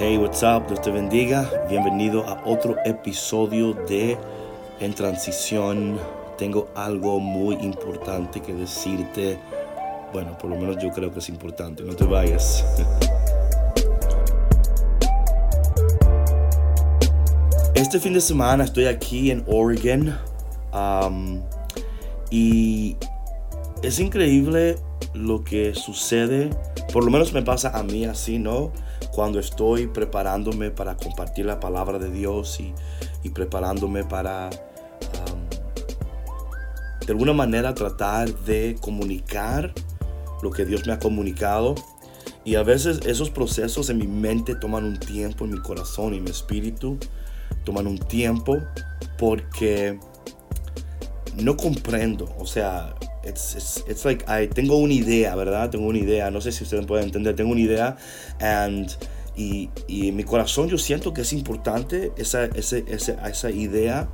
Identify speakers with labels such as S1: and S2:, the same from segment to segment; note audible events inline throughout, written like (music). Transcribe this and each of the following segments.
S1: Hey, what's up? Dios te bendiga. Bienvenido a otro episodio de En Transición. Tengo algo muy importante que decirte. Bueno, por lo menos yo creo que es importante. No te vayas. (laughs) Este fin de semana estoy aquí en Oregon. y es increíble lo que sucede. Por lo menos me pasa a mí así, ¿no? Cuando estoy preparándome para compartir la palabra de Dios y, preparándome para de alguna manera tratar de comunicar lo que Dios me ha comunicado. Y a veces esos procesos en mi mente toman un tiempo, en mi corazón y mi espíritu toman un tiempo porque no comprendo. O sea, it's, it's, it's like I tengo una idea, ¿verdad? Tengo una idea. No sé si ustedes pueden entender. Tengo una idea and, y, y en mi corazón yo siento que es importante esa, esa, esa, esa idea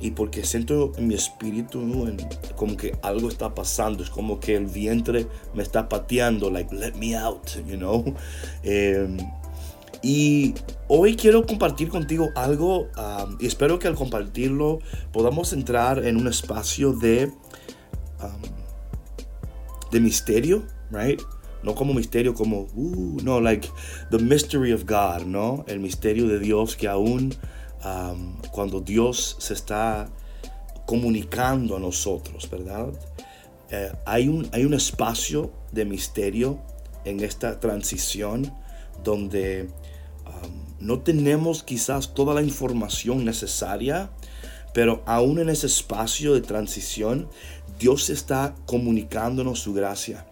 S1: y porque siento en mi espíritu ¿no? en, como que algo está pasando, es como que el vientre me está pateando, like, let me out, you know. Eh, y hoy quiero compartir contigo algo um, y espero que al compartirlo podamos entrar en un espacio de, de misterio, right? No como misterio, como, uh, no, like the mystery of God, ¿no? El misterio de Dios que aún um, cuando Dios se está comunicando a nosotros, ¿verdad? Eh, hay, un, hay un espacio de misterio en esta transición donde um, no tenemos quizás toda la información necesaria, pero aún en ese espacio de transición, Dios está comunicándonos su gracia.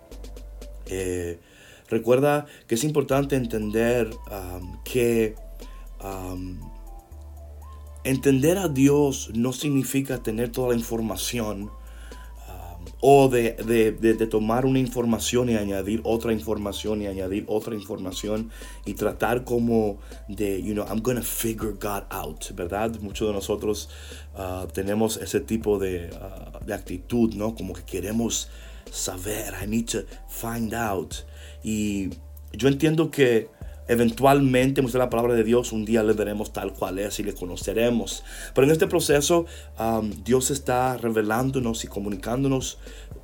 S1: Eh, recuerda que es importante entender um, que um, entender a Dios no significa tener toda la información o de, de, de, de, tomar una información y añadir otra información y añadir otra información y tratar como de, you know, I'm gonna figure God out, ¿verdad? Muchos de nosotros uh, tenemos ese tipo de, uh, de actitud, ¿no? Como que queremos saber, I need to find out. Y yo entiendo que Eventualmente, muestra la palabra de Dios, un día le veremos tal cual es y le conoceremos. Pero en este proceso, um, Dios está revelándonos y comunicándonos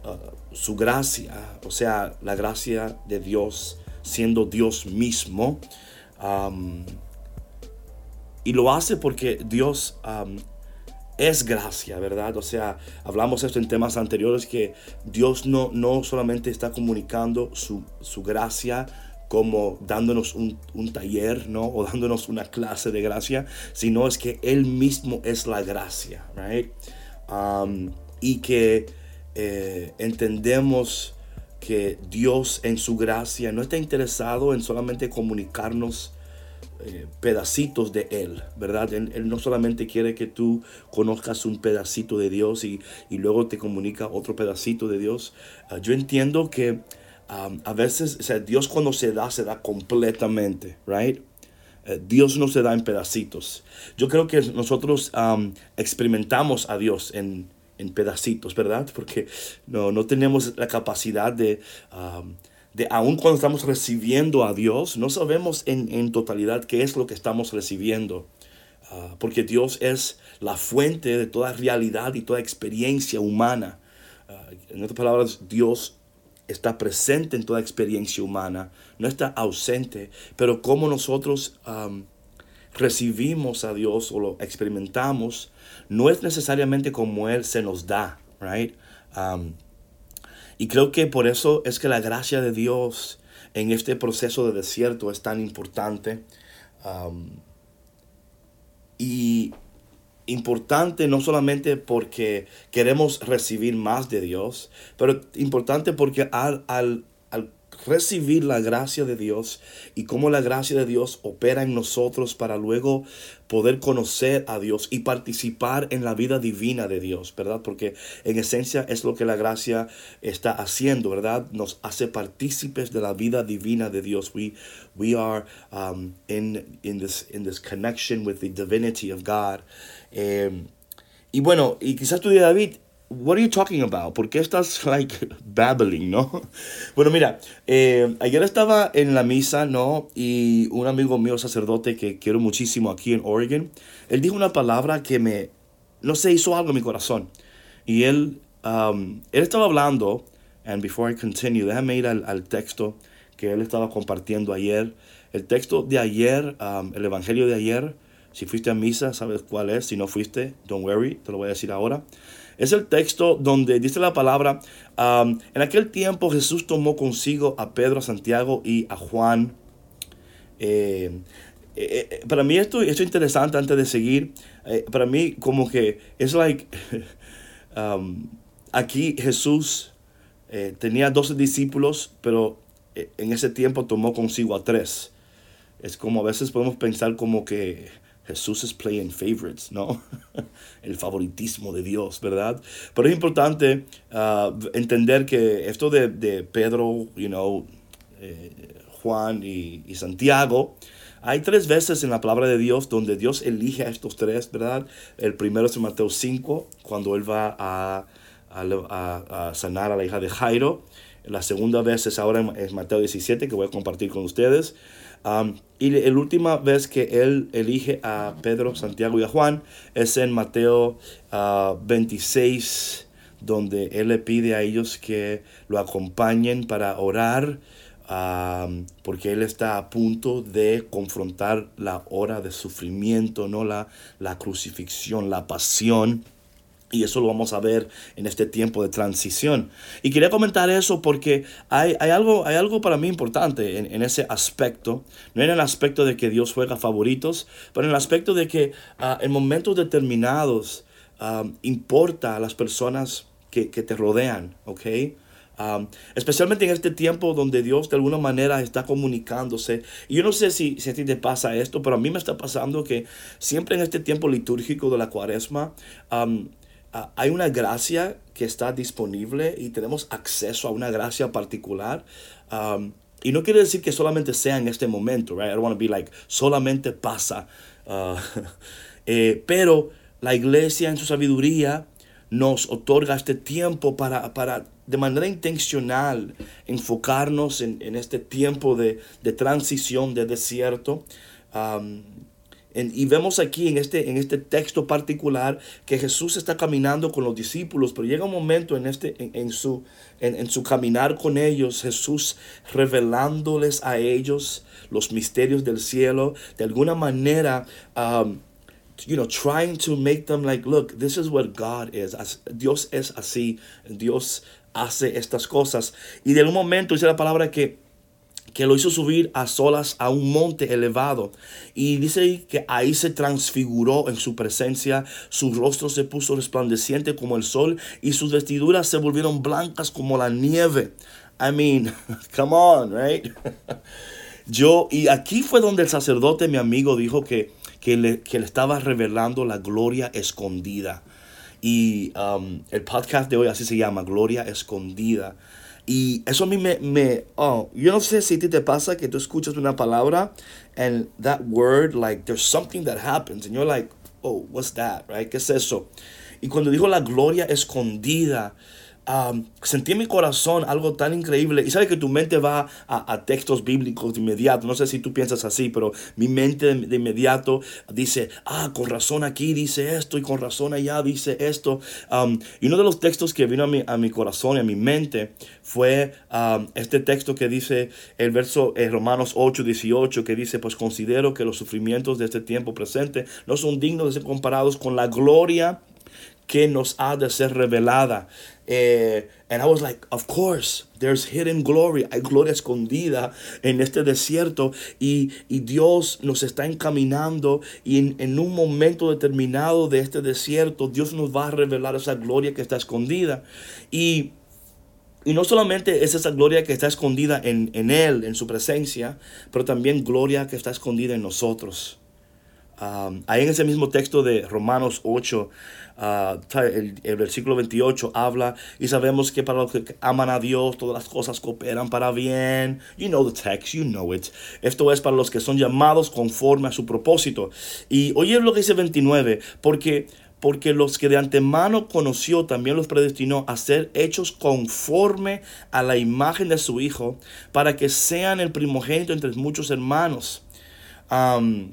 S1: uh, su gracia, o sea, la gracia de Dios siendo Dios mismo. Um, y lo hace porque Dios um, es gracia, ¿verdad? O sea, hablamos esto en temas anteriores que Dios no, no solamente está comunicando su, su gracia, como dándonos un, un, taller, ¿no? O dándonos una clase de gracia, sino es que Él mismo es la gracia, right? Um, y que eh, entendemos que Dios en su gracia no está interesado en solamente comunicarnos eh, pedacitos de Él, ¿verdad? Él, no solamente quiere que tú conozcas un pedacito de Dios y, y luego te comunica otro pedacito de Dios. Uh, yo entiendo que Um, a veces, o sea, Dios cuando se da, se da completamente, right? Uh, Dios no se da en pedacitos. Yo creo que nosotros um, experimentamos a Dios en, en, pedacitos, ¿verdad? Porque no, no tenemos la capacidad de, um, de, aun cuando estamos recibiendo a Dios, no sabemos en, en totalidad qué es lo que estamos recibiendo. Uh, porque Dios es la fuente de toda realidad y toda experiencia humana. Uh, en otras palabras, Dios está presente en toda experiencia humana, no está ausente, pero como nosotros recibimos a Dios o lo experimentamos, no es necesariamente como Él se nos da, right? Y creo que por eso es que la gracia de Dios en este proceso de desierto es tan importante. Y importante no solamente porque queremos recibir más de Dios, pero importante porque al, al, al, recibir la gracia de Dios y cómo la gracia de Dios opera en nosotros para luego poder conocer a Dios y participar en la vida divina de Dios, ¿verdad? Porque en esencia es lo que la gracia está haciendo, ¿verdad? Nos hace partícipes de la vida divina de Dios. We, we are um, in, in, this, in this connection with the divinity of God. Eh, y bueno, y quizás tú digas, David, what are you talking about? ¿Por qué estás, (laughs) like, babbling, no? (laughs) Bueno, mira, eh, ayer estaba en la misa, ¿no? Y un amigo mío, sacerdote, que quiero muchísimo aquí en Oregon, él dijo una palabra que me, no sé, hizo algo en mi corazón. Y él, um, él estaba hablando, and before I continue, déjame ir al, al texto que él estaba compartiendo ayer. El texto de ayer, um, el evangelio de ayer, si fuiste a misa, sabes cuál es. Si no fuiste, don't worry, te lo voy a decir ahora. Es el texto donde dice la palabra, um, en aquel tiempo Jesús tomó consigo a Pedro, a Santiago y a Juan. Eh, eh, eh, para mí esto, esto es interesante antes de seguir. para mí como que es like, (laughs) um, aquí Jesús tenía 12 discípulos, pero en ese tiempo tomó consigo a tres. Es como a veces podemos pensar como que Jesús es playing favorites, ¿no? (laughs) El favoritismo de Dios, ¿verdad? Pero es importante uh, entender que esto de, de Pedro, you know, eh, Juan y, Santiago, hay tres veces en la palabra de Dios donde Dios elige a estos tres, ¿verdad? El primero es en Mateo 5, cuando él va a, a sanar a la hija de Jairo. La segunda vez es ahora en Mateo 17, que voy a compartir con ustedes. y la última vez que él elige a Pedro, Santiago y a Juan es en Mateo 26, ah, donde él le pide a ellos que lo acompañen para orar, porque él está a punto de confrontar la hora de sufrimiento, ¿no? la, la crucifixión, la pasión. Y eso lo vamos a ver en este tiempo de transición. Y quería comentar eso porque hay, hay algo, hay algo para mí importante en, en, ese aspecto. No en el aspecto de que Dios juega favoritos, pero en el aspecto de que uh, en momentos determinados uh, importa a las personas que, que te rodean, ¿ok? Um, especialmente en este tiempo donde Dios de alguna manera está comunicándose. Y yo no sé si, si a ti te pasa esto, pero a mí me está pasando que siempre en este tiempo litúrgico de la cuaresma, um, Ah, hay una gracia que está disponible y tenemos acceso a una gracia particular. Um, y no quiere decir que solamente sea en este momento, right? I don't want to be like, solamente pasa. Uh, (laughs) eh, pero la iglesia en su sabiduría nos otorga este tiempo para, para de manera intencional enfocarnos en, en este tiempo de, de, transición, de desierto. Um, y vemos aquí en este, en este texto particular que Jesús está caminando con los discípulos, pero llega un momento en, este, en, su, en, su caminar con ellos, Jesús revelándoles a ellos los misterios del cielo, de alguna manera, um, you know, trying to make them like, look, this is what God is. Dios es así, Dios hace estas cosas. Y de un momento dice la palabra que que lo hizo subir a solas a un monte elevado. Y dice que ahí se transfiguró en su presencia, su rostro se puso resplandeciente como el sol y sus vestiduras se volvieron blancas como la nieve. I mean, (laughs) come on, right? (laughs) Yo, y aquí fue donde el sacerdote, mi amigo, dijo que, que, le, que le estaba revelando la gloria escondida. Y um, el podcast de hoy así se llama, Gloria Escondida. Y eso a mí me, me oh, yo no sé si te pasa que tú escuchas una palabra and that word, like, there's something that happens and you're like, oh, what's that, right? ¿Qué es eso? Y cuando dijo la gloria escondida, sentí en mi corazón algo tan increíble. Y sabes que tu mente va a, textos bíblicos de inmediato. No sé si tú piensas así, pero mi mente de, inmediato dice, ah, con razón aquí dice esto y con razón allá dice esto. y uno de los textos que vino a mi, a mi corazón y a mi mente fue este texto que dice el verso en Romanos 8, 18, que dice, pues considero que los sufrimientos de este tiempo presente no son dignos de ser comparados con la gloria que nos ha de ser revelada. Eh, and I was like, of course, there's hidden glory, hay gloria escondida en este desierto y, y Dios nos está encaminando y en, en, un momento determinado de este desierto, Dios nos va a revelar esa gloria que está escondida. Y, y no solamente es esa gloria que está escondida en, en Él, en su presencia, pero también gloria que está escondida en nosotros. Um, ahí en ese mismo texto de Romanos 8, el, el, versículo 28 habla y sabemos que para los que aman a Dios todas las cosas cooperan para bien. You know the text, you know it. Esto es para los que son llamados conforme a su propósito. Y oye lo que dice 29, porque porque los que de antemano conoció también los predestinó a ser hechos conforme a la imagen de su Hijo, para que sean el primogénito entre muchos hermanos. Um,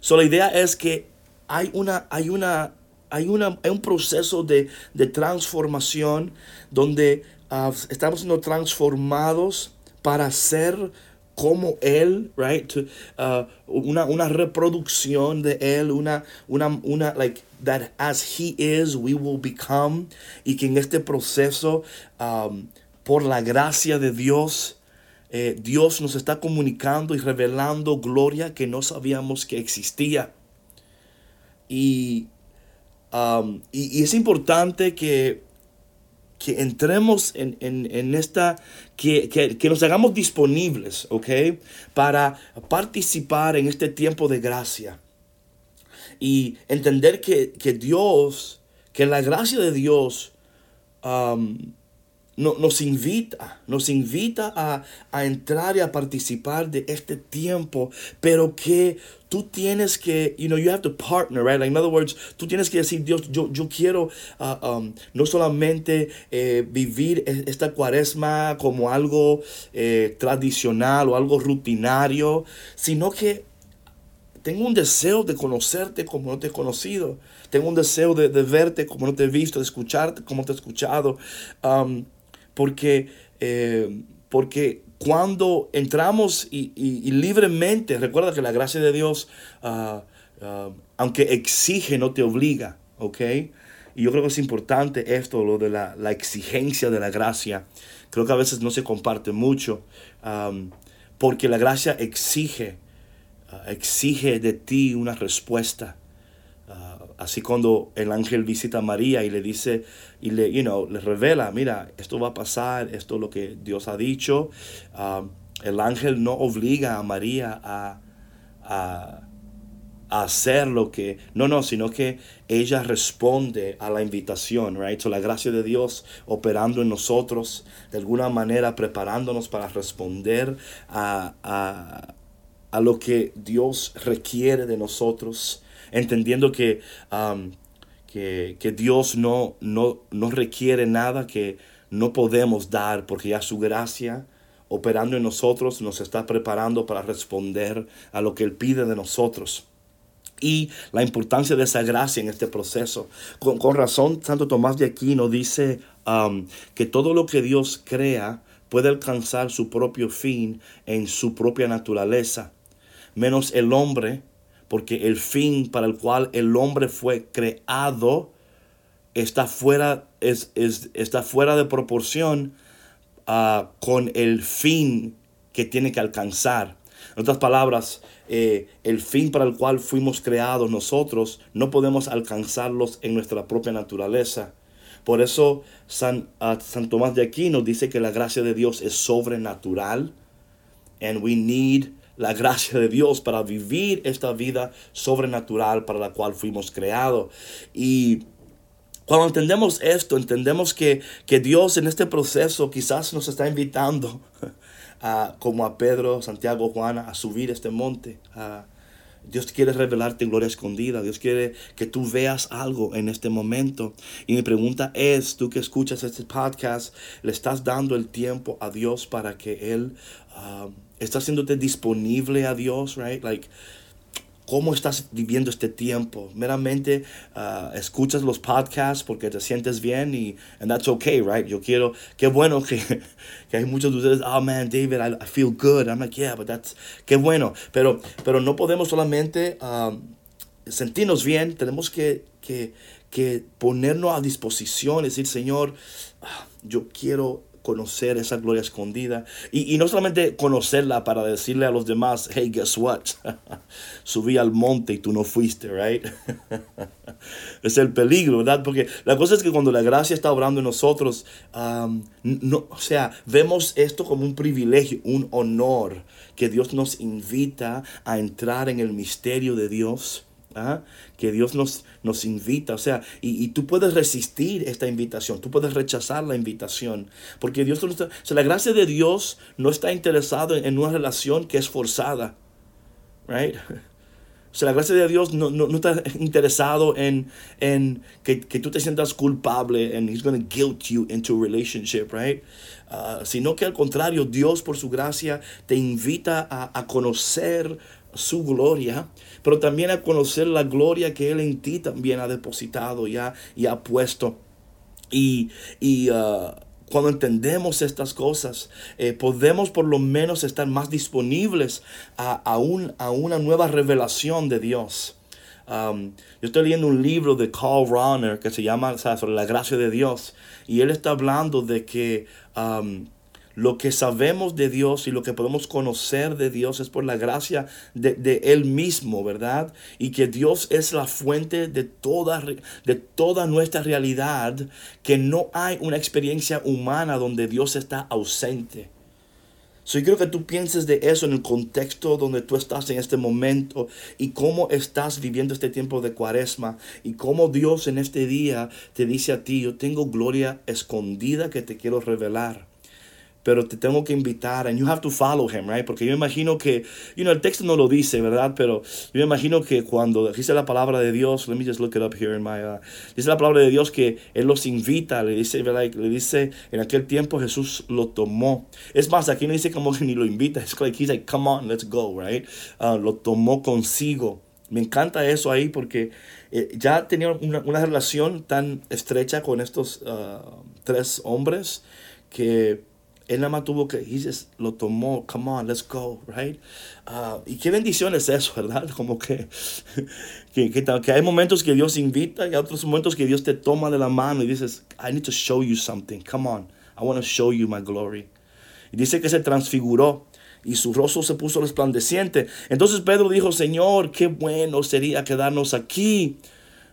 S1: so la idea es que hay una, hay una, hay una, un proceso de, transformación donde uh, estamos siendo transformados para ser como él, right? Uh, una, una reproducción de él, una, una, una, like, that as he is, we will become. Y que en este proceso, um, por la gracia de Dios, eh, Dios nos está comunicando y revelando gloria que no sabíamos que existía. Y, y, es importante que entremos en, esta, que, nos hagamos disponibles, ¿ok? Para participar en este tiempo de gracia. Y entender que, Dios, que la gracia de Dios no, nos invita, nos invita a, a, entrar y a participar de este tiempo, pero que tú tienes que, you know, you have to partner, right? Like, in other words, tú tienes que decir, Dios, yo, yo quiero uh, um, no solamente eh, vivir e, esta cuaresma como algo eh, tradicional o algo rutinario, sino que tengo un deseo de conocerte como no te he conocido. Tengo un deseo de, de verte como no te he visto, de escucharte como te he escuchado. Um, porque, eh, porque cuando entramos y, libremente, recuerda que la gracia de Dios, ah, ah, aunque exige, no te obliga, ¿ok? Y yo creo que es importante esto, lo de la, exigencia de la gracia. Creo que a veces no se comparte mucho, porque la gracia exige, ah, exige de ti una respuesta. Así cuando el ángel visita a María y le dice, y le, you know, le revela, mira, esto va a pasar, esto es lo que Dios ha dicho. Um, el ángel no obliga a María a, a, hacer lo que, no, no, sino que ella responde a la invitación, right? So la gracia de Dios operando en nosotros, de alguna manera preparándonos para responder a, a, a lo que Dios requiere de nosotros entendiendo que, que, Dios no, no, no requiere nada que no podemos dar, porque ya su gracia operando en nosotros nos está preparando para responder a lo que Él pide de nosotros. Y la importancia de esa gracia en este proceso. Con, razón, Santo Tomás de Aquino dice que todo lo que Dios crea puede alcanzar su propio fin en su propia naturaleza, menos el hombre porque el fin para el cual el hombre fue creado está fuera, es, está fuera de proporción ah, con el fin que tiene que alcanzar. En otras palabras, eh, el fin para el cual fuimos creados nosotros no podemos alcanzarlos en nuestra propia naturaleza. Por eso San, ah, San Tomás de Aquino dice que la gracia de Dios es sobrenatural and we need la gracia de Dios para vivir esta vida sobrenatural para la cual fuimos creados. Y cuando entendemos esto, entendemos que, que Dios en este proceso quizás nos está invitando, (laughs) a, como a Pedro, Santiago, Juana, a subir este monte. Dios quiere revelarte gloria escondida. Dios quiere que tú veas algo en este momento. Y mi pregunta es, tú que escuchas este podcast, ¿le estás dando el tiempo a Dios para que Él uh, está haciéndote disponible a Dios, right? Like, ¿Cómo estás viviendo este tiempo? Meramente uh, escuchas los podcasts porque te sientes bien y and that's okay, right? Yo quiero, qué bueno que, (laughs) que hay muchos de ustedes, oh man, David, I, I, feel good. I'm like, yeah, but that's, qué bueno. Pero, pero no podemos solamente um, sentirnos bien, tenemos que, que, que ponernos a disposición, decir, Señor, ah, yo quiero conocer esa gloria escondida. Y, no solamente conocerla para decirle a los demás, hey, guess what? (laughs) Subí al monte y tú no fuiste, right? (laughs) es el peligro, ¿verdad? Porque la cosa es que cuando la gracia está obrando en nosotros, no, o sea, vemos esto como un privilegio, un honor, que Dios nos invita a entrar en el misterio de Dios ¿ah? que Dios nos, nos invita, o sea, y, tú puedes resistir esta invitación, tú puedes rechazar la invitación, porque Dios, o sea, la gracia de Dios no está interesado en, una relación que es forzada, right? (laughs) O sea, la gracia de Dios no, no, está interesado en, en que, que, tú te sientas culpable and He's going to guilt you into a relationship, right? Uh, sino que al contrario, Dios por su gracia te invita a, a, conocer su gloria, pero también a conocer la gloria que Él en ti también ha depositado ya y ha puesto. Y, y uh, cuando entendemos estas cosas, eh, podemos por lo menos estar más disponibles a, a, una nueva revelación de Dios. Um, yo estoy leyendo un libro de Carl Rahner que se llama sobre la gracia de Dios y él está hablando de que um, lo que sabemos de Dios y lo que podemos conocer de Dios es por la gracia de, Él mismo, ¿verdad? Y que Dios es la fuente de toda, de toda nuestra realidad, que no hay una experiencia humana donde Dios está ausente. So, yo quiero que tú pienses de eso en el contexto donde tú estás en este momento y cómo estás viviendo este tiempo de cuaresma y cómo Dios en este día te dice a ti, yo tengo gloria escondida que te quiero revelar pero te tengo que invitar and you have to follow him, right? Porque yo imagino que, you know, el texto no lo dice, ¿verdad? Pero yo imagino que cuando dice la palabra de Dios, let me just look it up here in my, uh, dice la palabra de Dios que Él los invita, le dice, ¿verdad? Le dice, en aquel tiempo Jesús lo tomó. Es más, aquí no dice como que ni lo invita, es like, he's like, come on, let's go, right? Uh, lo tomó consigo. Me encanta eso ahí porque eh, ya tenía una, una, relación tan estrecha con estos uh, tres hombres que él nada más tuvo que, he just lo tomó, come on, let's go, right? Uh, y qué bendición es eso, ¿verdad? (laughs) Como que, que, que, hay momentos que Dios invita y hay otros momentos que Dios te toma de la mano y dices, I need to show you something, come on, I want to show you my glory. Y dice que se transfiguró y su rostro se puso resplandeciente. Entonces Pedro dijo, Señor, qué bueno sería quedarnos aquí.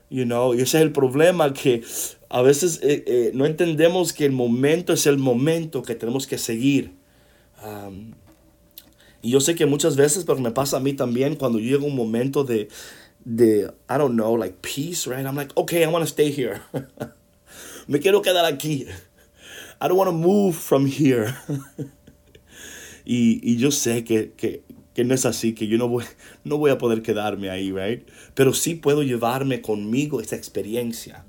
S1: You know, y ese es el problema que a veces eh, eh, no entendemos que el momento es el momento que tenemos que seguir. y yo sé que muchas veces, pero me pasa a mí también cuando yo llego a un momento de, de, I don't know, like peace, right? I'm like, okay, I want to stay here. (laughs) me quiero quedar aquí. I don't want to move from here. (laughs) y, y, yo sé que, que, que, no es así, que yo no voy, no voy a poder quedarme ahí, right? Pero sí puedo llevarme conmigo esa experiencia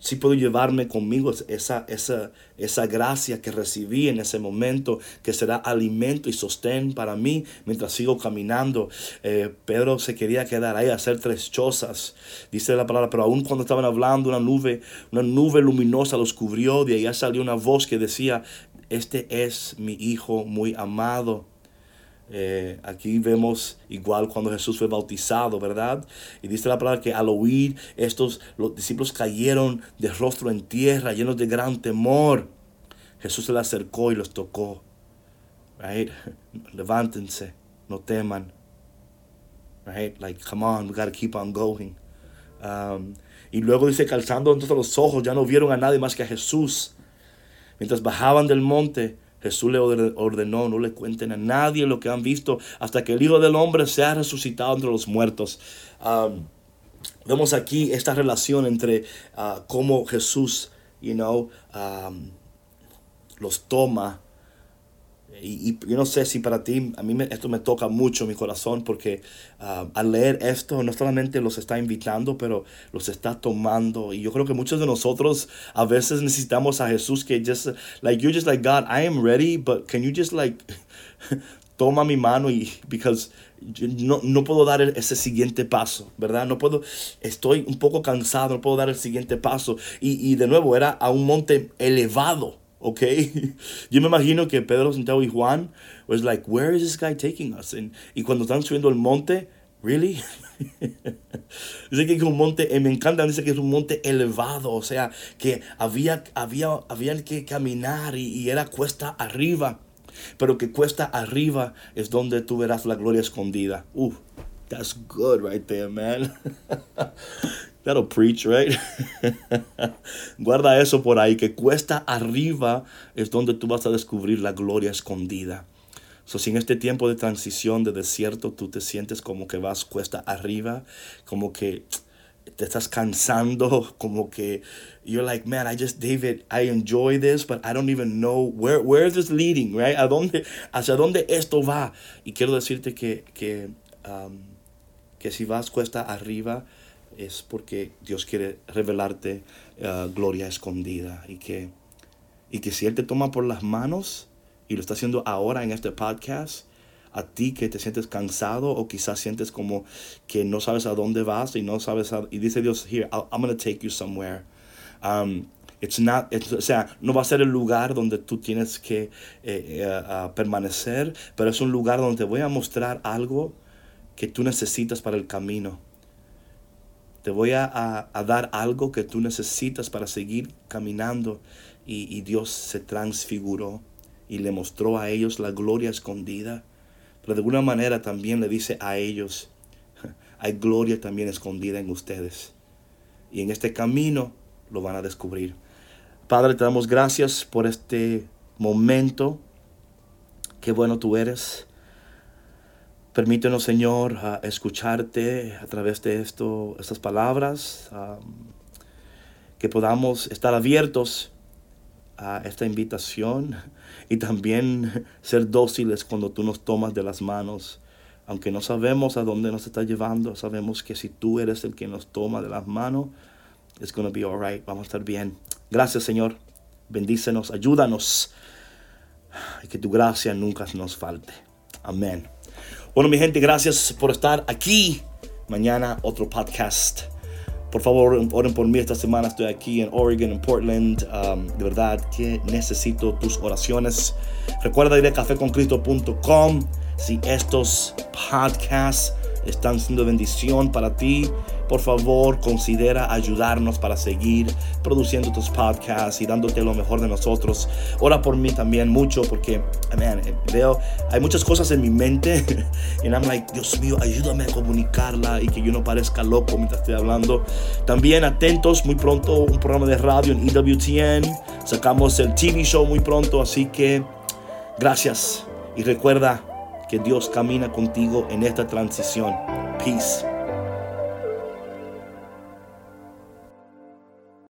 S1: si puedo llevarme conmigo esa, esa, esa gracia que recibí en ese momento, que será alimento y sostén para mí mientras sigo caminando. Eh, Pedro se quería quedar ahí a hacer tres chozas, dice la palabra, pero aún cuando estaban hablando, una nube, una nube luminosa los cubrió, de allá salió una voz que decía, este es mi hijo muy amado eh, aquí vemos igual cuando Jesús fue bautizado, ¿verdad? Y dice la palabra que al oír estos, los discípulos cayeron de rostro en tierra, llenos de gran temor. Jesús se le acercó y los tocó. Right? (laughs) Levántense, no teman. Right? Like, come on, we gotta keep on going. Um, y luego dice, calzando entonces los ojos, ya no vieron a nadie más que a Jesús. Mientras bajaban del monte, Jesús le ordenó, no le cuenten a nadie lo que han visto hasta que el Hijo del Hombre sea resucitado entre los muertos. vemos aquí esta relación entre uh, cómo Jesús, you know, los toma y, yo no sé si para ti, a mí esto me toca mucho mi corazón porque ah, al leer esto no solamente los está invitando, pero los está tomando. Y yo creo que muchos de nosotros a veces necesitamos a Jesús que just, like, you're just like, God, I am ready, but can you just like, (laughs) toma mi mano y, because no, no puedo dar ese siguiente paso, ¿verdad? No puedo, estoy un poco cansado, no puedo dar el siguiente paso. Y, y de nuevo, era a un monte elevado ¿ok? (laughs) Yo me imagino que Pedro, Santiago y Juan was like, where is this guy taking us? y cuando están subiendo el monte, really? (laughs) dice que es un monte, eh, me encanta, dice que es un monte elevado, o sea, que había, había, había que caminar y, y era cuesta arriba, pero que cuesta arriba es donde tú verás la gloria escondida. Uf, that's good right there, man. (laughs) That'll preach, right? (laughs) Guarda eso por ahí, que cuesta arriba es donde tú vas a descubrir la gloria escondida. So, si en este tiempo de transición, de desierto, tú te sientes como que vas cuesta arriba, como que te estás cansando, (laughs) como que you're like, man, I just, David, I enjoy this, but I don't even know where, where is this leading, right? ¿A dónde, hacia dónde esto va? Y quiero decirte que, que um, que si vas cuesta arriba es porque Dios quiere revelarte uh, gloria escondida y que, y que si Él te toma por las manos y lo está haciendo ahora en este podcast, a ti que te sientes cansado o quizás sientes como que no sabes a dónde vas y no sabes a, y dice Dios, here, I'm going to take you somewhere. Um, it's not, o sea, no va a ser el lugar donde tú tienes que eh, eh, permanecer, pero es un lugar donde te voy a mostrar algo que tú necesitas para el camino. Te voy a, a, dar algo que tú necesitas para seguir caminando. Y, y Dios se transfiguró y le mostró a ellos la gloria escondida. Pero de alguna manera también le dice a ellos, (laughs) hay gloria también escondida en ustedes. Y en este camino lo van a descubrir. Padre, te damos gracias por este momento. Qué bueno tú eres. Permítenos, Señor, a escucharte a través de esto, estas palabras, que podamos estar abiertos a esta invitación y también ser dóciles cuando tú nos tomas de las manos. Aunque no sabemos a dónde nos está llevando, sabemos que si tú eres el que nos toma de las manos, it's going to be alright, vamos a estar bien. Gracias, Señor. Bendícenos, ayúdanos. Y que tu gracia nunca nos falte. Amén. Bueno, mi gente, gracias por estar aquí. Mañana otro podcast. Por favor, oren por mí esta semana. Estoy aquí en Oregon, en Portland. Um, de verdad que necesito tus oraciones. Recuerda ir a cafeconcristo.com. Si estos podcasts están siendo bendición para ti, por favor considera ayudarnos para seguir produciendo tus podcasts y dándote lo mejor de nosotros. Ora por mí también mucho porque, man, veo, hay muchas cosas en mi mente (laughs) y I'm like, Dios mío, ayúdame a comunicarla y que yo no parezca loco mientras estoy hablando. También atentos, muy pronto un programa de radio en EWTN. Sacamos el TV show muy pronto, así que gracias y recuerda que Dios camina contigo en esta transición. Peace.